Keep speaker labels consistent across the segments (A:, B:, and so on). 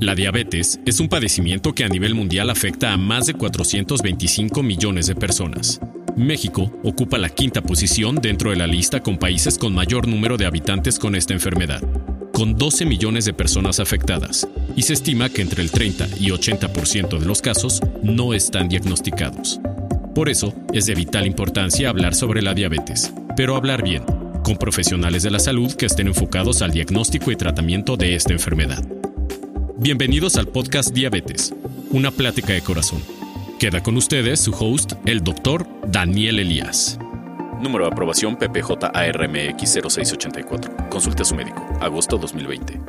A: La diabetes es un padecimiento que a nivel mundial afecta a más de 425 millones de personas. México ocupa la quinta posición dentro de la lista con países con mayor número de habitantes con esta enfermedad, con 12 millones de personas afectadas, y se estima que entre el 30 y 80% de los casos no están diagnosticados. Por eso es de vital importancia hablar sobre la diabetes, pero hablar bien, con profesionales de la salud que estén enfocados al diagnóstico y tratamiento de esta enfermedad. Bienvenidos al podcast Diabetes, una plática de corazón. Queda con ustedes su host, el doctor Daniel Elías. Número de aprobación PPJ-ARMX 0684. Consulte a su médico. Agosto 2020.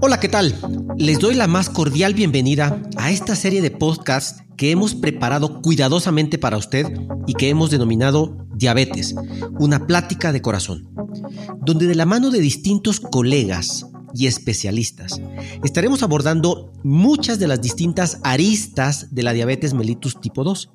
B: Hola, ¿qué tal? Les doy la más cordial bienvenida a esta serie de podcasts que hemos preparado cuidadosamente para usted y que hemos denominado Diabetes, una plática de corazón, donde de la mano de distintos colegas, y especialistas. Estaremos abordando muchas de las distintas aristas de la diabetes mellitus tipo 2,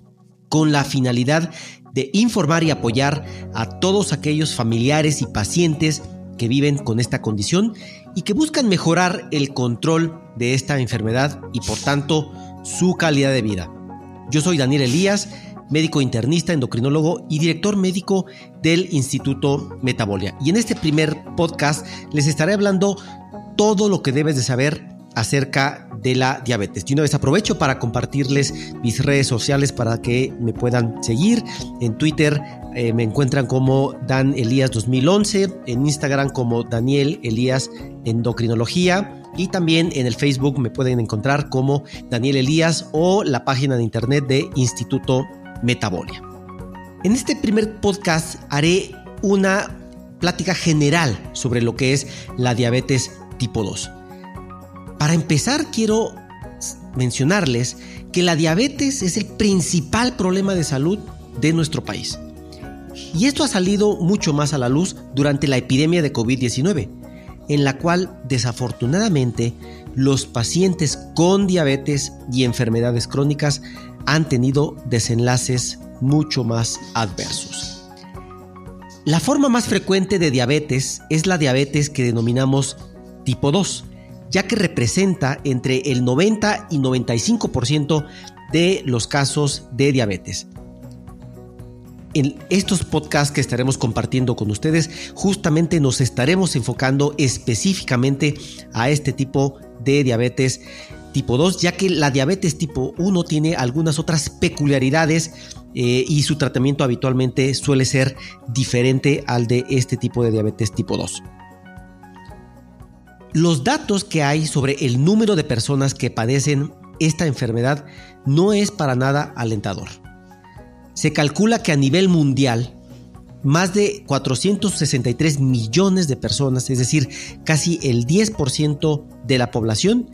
B: con la finalidad de informar y apoyar a todos aquellos familiares y pacientes que viven con esta condición y que buscan mejorar el control de esta enfermedad y por tanto su calidad de vida. Yo soy Daniel Elías, médico internista, endocrinólogo y director médico del Instituto Metabolia. Y en este primer podcast les estaré hablando todo lo que debes de saber acerca de la diabetes. Y una vez aprovecho para compartirles mis redes sociales para que me puedan seguir. En Twitter eh, me encuentran como Dan Elías 2011, en Instagram como Daniel Elías Endocrinología y también en el Facebook me pueden encontrar como Daniel Elías o la página de internet de Instituto Metabolia. En este primer podcast haré una plática general sobre lo que es la diabetes tipo 2. Para empezar, quiero mencionarles que la diabetes es el principal problema de salud de nuestro país. Y esto ha salido mucho más a la luz durante la epidemia de COVID-19, en la cual desafortunadamente los pacientes con diabetes y enfermedades crónicas han tenido desenlaces mucho más adversos. La forma más frecuente de diabetes es la diabetes que denominamos tipo 2, ya que representa entre el 90 y 95% de los casos de diabetes. En estos podcasts que estaremos compartiendo con ustedes, justamente nos estaremos enfocando específicamente a este tipo de diabetes tipo 2, ya que la diabetes tipo 1 tiene algunas otras peculiaridades eh, y su tratamiento habitualmente suele ser diferente al de este tipo de diabetes tipo 2. Los datos que hay sobre el número de personas que padecen esta enfermedad no es para nada alentador. Se calcula que a nivel mundial, más de 463 millones de personas, es decir, casi el 10% de la población,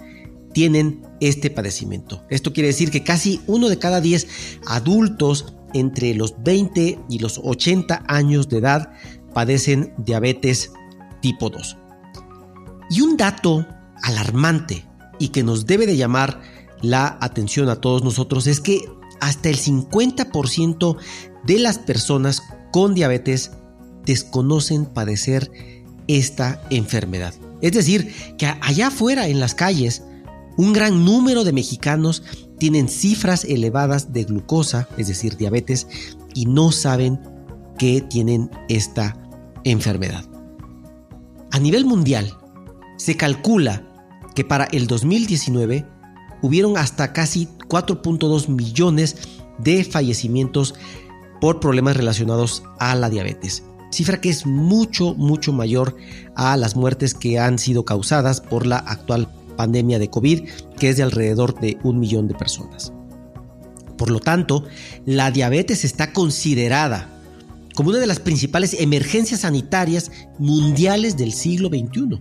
B: tienen este padecimiento. Esto quiere decir que casi uno de cada 10 adultos entre los 20 y los 80 años de edad padecen diabetes tipo 2. Y un dato alarmante y que nos debe de llamar la atención a todos nosotros es que hasta el 50% de las personas con diabetes desconocen padecer esta enfermedad. Es decir, que allá afuera en las calles, un gran número de mexicanos tienen cifras elevadas de glucosa, es decir, diabetes, y no saben que tienen esta enfermedad. A nivel mundial, se calcula que para el 2019 hubieron hasta casi 4.2 millones de fallecimientos por problemas relacionados a la diabetes. Cifra que es mucho, mucho mayor a las muertes que han sido causadas por la actual pandemia de COVID, que es de alrededor de un millón de personas. Por lo tanto, la diabetes está considerada como una de las principales emergencias sanitarias mundiales del siglo XXI.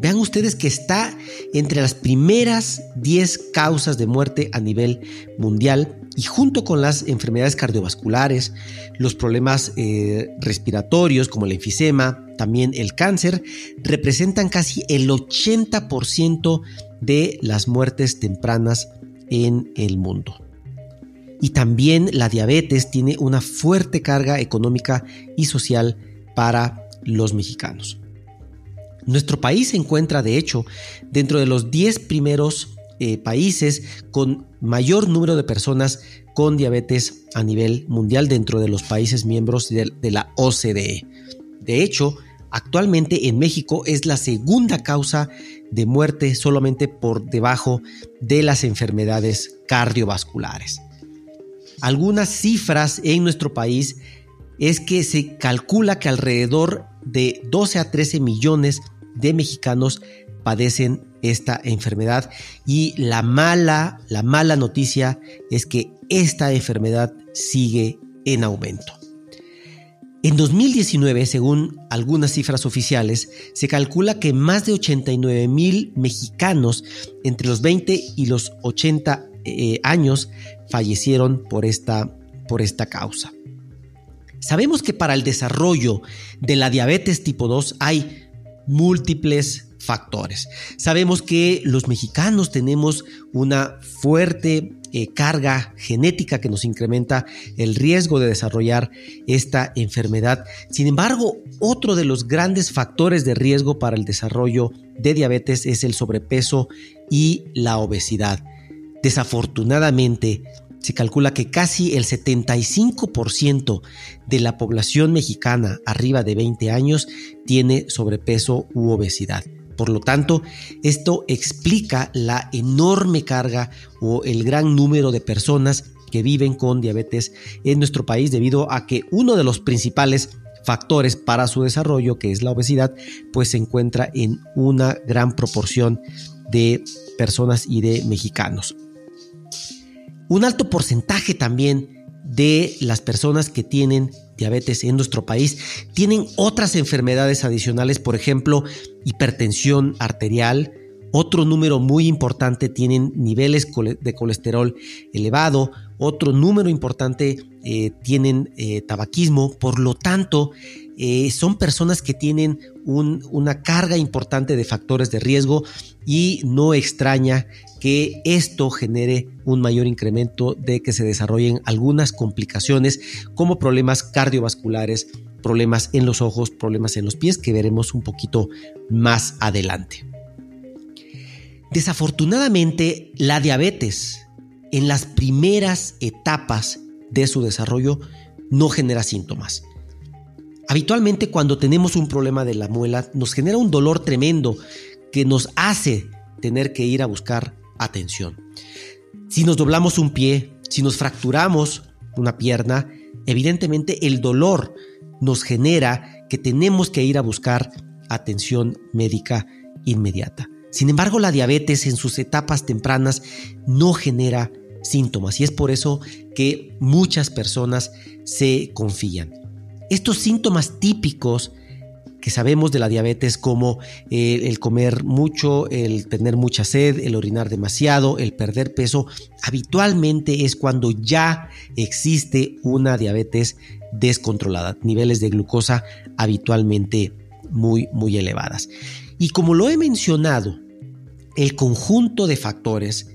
B: Vean ustedes que está entre las primeras 10 causas de muerte a nivel mundial y junto con las enfermedades cardiovasculares, los problemas eh, respiratorios como el enfisema, también el cáncer, representan casi el 80% de las muertes tempranas en el mundo. Y también la diabetes tiene una fuerte carga económica y social para los mexicanos. Nuestro país se encuentra, de hecho, dentro de los 10 primeros eh, países con mayor número de personas con diabetes a nivel mundial dentro de los países miembros de, la OCDE. De hecho, actualmente en México es la segunda causa de muerte solamente por debajo de las enfermedades cardiovasculares. Algunas cifras en nuestro país es que se calcula que alrededor de 12 a 13 millones de mexicanos padecen esta enfermedad y la mala, la mala noticia es que esta enfermedad sigue en aumento. En 2019, según algunas cifras oficiales, se calcula que más de 89 mil mexicanos entre los 20 y los 80 eh, años fallecieron por esta, por esta causa. Sabemos que para el desarrollo de la diabetes tipo 2 hay múltiples factores. Sabemos que los mexicanos tenemos una fuerte eh, carga genética que nos incrementa el riesgo de desarrollar esta enfermedad. Sin embargo, otro de los grandes factores de riesgo para el desarrollo de diabetes es el sobrepeso y la obesidad. Desafortunadamente, se calcula que casi el 75% de la población mexicana arriba de 20 años tiene sobrepeso u obesidad. Por lo tanto, esto explica la enorme carga o el gran número de personas que viven con diabetes en nuestro país debido a que uno de los principales factores para su desarrollo, que es la obesidad, pues se encuentra en una gran proporción de personas y de mexicanos. Un alto porcentaje también de las personas que tienen diabetes en nuestro país tienen otras enfermedades adicionales, por ejemplo, hipertensión arterial. Otro número muy importante tienen niveles de colesterol elevado. Otro número importante eh, tienen eh, tabaquismo. Por lo tanto, eh, son personas que tienen una carga importante de factores de riesgo y no extraña que esto genere un mayor incremento de que se desarrollen algunas complicaciones como problemas cardiovasculares, problemas en los ojos, problemas en los pies que veremos un poquito más adelante. Desafortunadamente, la diabetes en las primeras etapas de su desarrollo no genera síntomas. Habitualmente cuando tenemos un problema de la muela nos genera un dolor tremendo que nos hace tener que ir a buscar atención. Si nos doblamos un pie, si nos fracturamos una pierna, evidentemente el dolor nos genera que tenemos que ir a buscar atención médica inmediata. Sin embargo, la diabetes en sus etapas tempranas no genera síntomas y es por eso que muchas personas se confían. Estos síntomas típicos que sabemos de la diabetes como eh, el, comer mucho, el tener mucha sed, el orinar demasiado, el perder peso, habitualmente es cuando ya existe una diabetes descontrolada, niveles de glucosa habitualmente muy, muy elevadas. Y como lo he mencionado, el conjunto de factores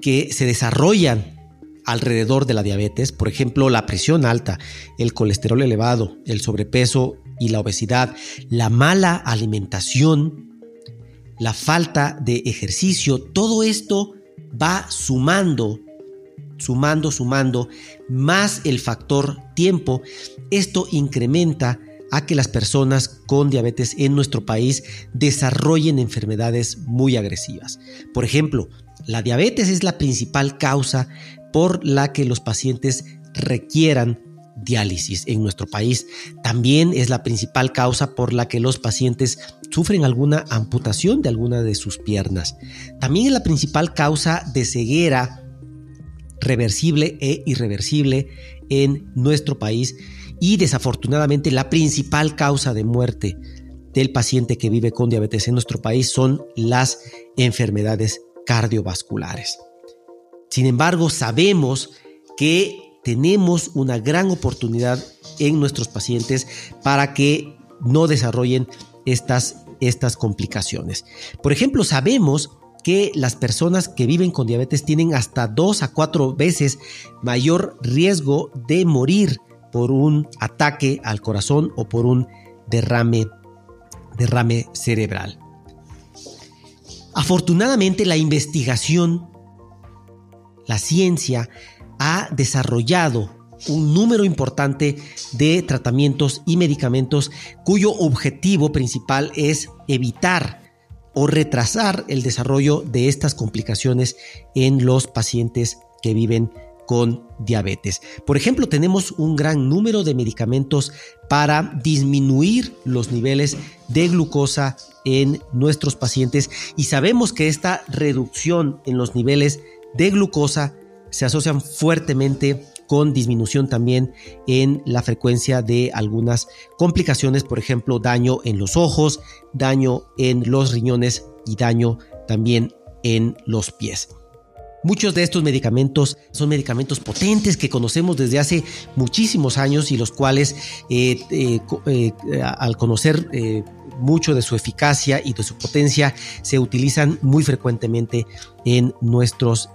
B: que se desarrollan alrededor de la diabetes, por ejemplo, la presión alta, el colesterol elevado, el sobrepeso y la obesidad, la mala alimentación, la falta de ejercicio, todo esto va sumando, sumando, sumando, más el factor tiempo. Esto incrementa a que las personas con diabetes en nuestro país desarrollen enfermedades muy agresivas. Por ejemplo, la diabetes es la principal causa por la que los pacientes requieran diálisis en nuestro país. También es la principal causa por la que los pacientes sufren alguna amputación de alguna de sus piernas. También es la principal causa de ceguera reversible e irreversible en nuestro país y desafortunadamente la principal causa de muerte del paciente que vive con diabetes en nuestro país son las enfermedades cardiovasculares. Sin embargo, sabemos que tenemos una gran oportunidad en nuestros pacientes para que no desarrollen estas, estas complicaciones. Por ejemplo, sabemos que las personas que viven con diabetes tienen hasta dos a cuatro veces mayor riesgo de morir por un ataque al corazón o por un derrame derrame cerebral. Afortunadamente la investigación, la ciencia, ha desarrollado un número importante de tratamientos y medicamentos cuyo objetivo principal es evitar o retrasar el desarrollo de estas complicaciones en los pacientes que viven con diabetes. Por ejemplo, tenemos un gran número de medicamentos para disminuir los niveles de glucosa en nuestros pacientes y sabemos que esta reducción en los niveles de glucosa se asocian fuertemente con disminución también en la frecuencia de algunas complicaciones, por ejemplo, daño en los ojos, daño en los riñones y daño también en los pies. Muchos de estos medicamentos son medicamentos potentes que conocemos desde hace muchísimos años y los cuales eh, eh, eh, al conocer mucho de su eficacia y de su potencia se utilizan muy frecuentemente en nuestros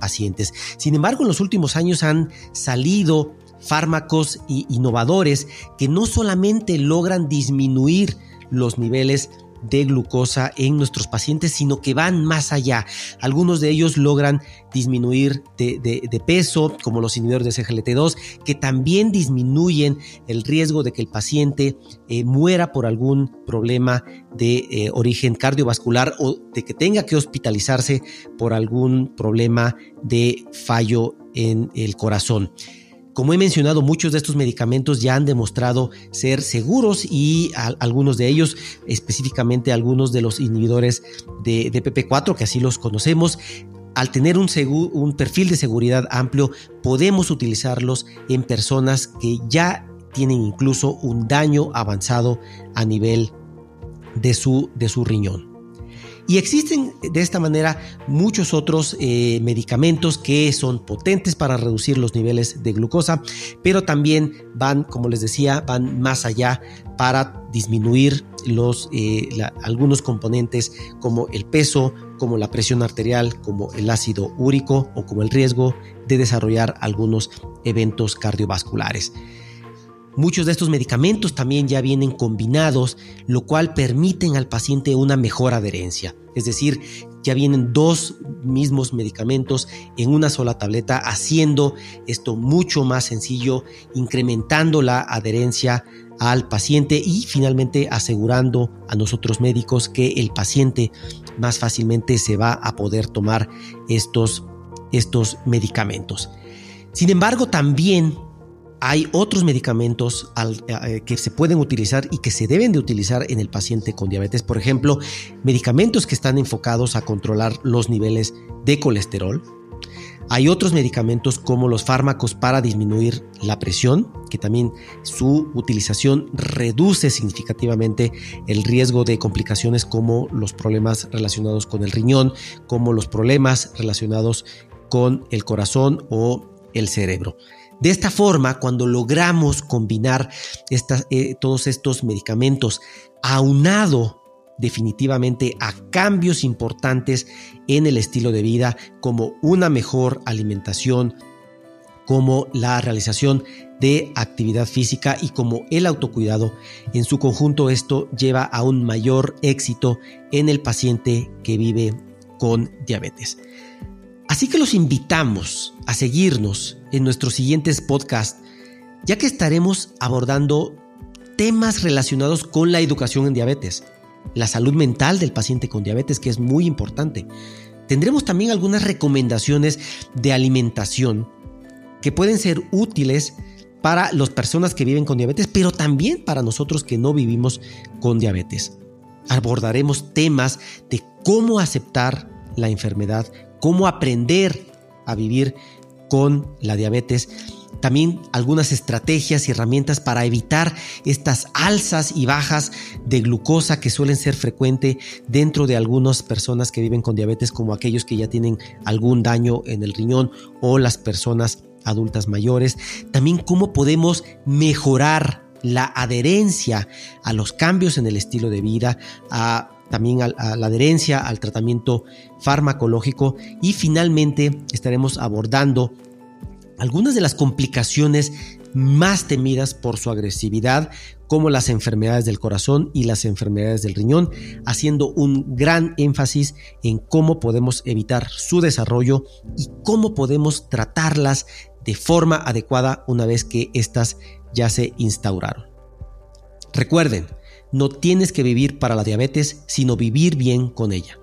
B: pacientes. Sin embargo, en los últimos años han salido fármacos innovadores que no solamente logran disminuir los niveles de glucosa en nuestros pacientes, sino que van más allá. Algunos de ellos logran disminuir de, peso, como los inhibidores de CGLT2, que también disminuyen el riesgo de que el paciente eh, muera por algún problema de eh, origen cardiovascular o de que tenga que hospitalizarse por algún problema de fallo en el corazón. Como he mencionado, muchos de estos medicamentos ya han demostrado ser seguros y algunos de ellos, específicamente algunos de los inhibidores de, PP4, que así los conocemos, al tener un, perfil de seguridad amplio, podemos utilizarlos en personas que ya tienen incluso un daño avanzado a nivel de su riñón. Y existen de esta manera muchos otros eh, medicamentos que son potentes para reducir los niveles de glucosa, pero también van, como les decía, van más allá para disminuir los, eh, algunos componentes como el peso, como la presión arterial, como el ácido úrico o como el riesgo de desarrollar algunos eventos cardiovasculares. Muchos de estos medicamentos también ya vienen combinados, lo cual permiten al paciente una mejor adherencia. Es decir, ya vienen dos mismos medicamentos en una sola tableta, haciendo esto mucho más sencillo, incrementando la adherencia al paciente y finalmente asegurando a nosotros médicos que el paciente más fácilmente se va a poder tomar estos, estos medicamentos. Sin embargo, también hay otros medicamentos eh, que se pueden utilizar y que se deben de utilizar en el paciente con diabetes. Por ejemplo, medicamentos que están enfocados a controlar los niveles de colesterol. Hay otros medicamentos como los fármacos para disminuir la presión, que también su utilización reduce significativamente el riesgo de complicaciones como los problemas relacionados con el riñón, como los problemas relacionados con el corazón o el cerebro. De esta forma, cuando logramos combinar eh, todos estos medicamentos aunado definitivamente a cambios importantes en el estilo de vida, como una mejor alimentación, como la realización de actividad física y como el autocuidado. En su conjunto esto lleva a un mayor éxito en el paciente que vive con diabetes. Así que los invitamos a seguirnos en nuestros siguientes podcasts, ya que estaremos abordando temas relacionados con la educación en diabetes, la salud mental del paciente con diabetes, que es muy importante. Tendremos también algunas recomendaciones de alimentación que pueden ser útiles para las personas que viven con diabetes, pero también para nosotros que no vivimos con diabetes. Abordaremos temas de cómo aceptar la enfermedad, cómo aprender a vivir con la diabetes. También algunas estrategias y herramientas para evitar estas alzas y bajas de glucosa que suelen ser frecuentes dentro de algunas personas que viven con diabetes, como aquellos que ya tienen algún daño en el riñón o las personas adultas mayores. También cómo podemos mejorar la adherencia a los cambios en el estilo de vida, a también a, la adherencia al tratamiento farmacológico y finalmente estaremos abordando algunas de las complicaciones más temidas por su agresividad, como las enfermedades del corazón y las enfermedades del riñón, haciendo un gran énfasis en cómo podemos evitar su desarrollo y cómo podemos tratarlas de forma adecuada una vez que éstas ya se instauraron. Recuerden, no tienes que vivir para la diabetes, sino vivir bien con ella.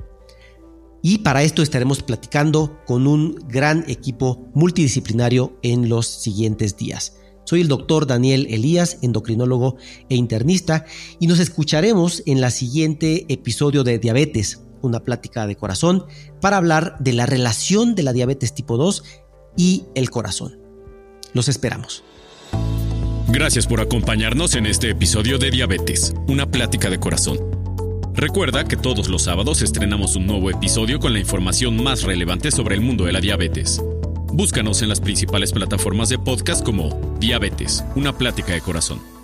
B: Y para esto estaremos platicando con un gran equipo multidisciplinario en los siguientes días. Soy el doctor Daniel Elías, endocrinólogo e internista, y nos escucharemos en la siguiente episodio de Diabetes, una plática de corazón, para hablar de la relación de la diabetes tipo 2 y el corazón. Los esperamos.
A: Gracias por acompañarnos en este episodio de Diabetes, una plática de corazón. Recuerda que todos los sábados estrenamos un nuevo episodio con la información más relevante sobre el mundo de la diabetes. Búscanos en las principales plataformas de podcast como Diabetes, una plática de corazón.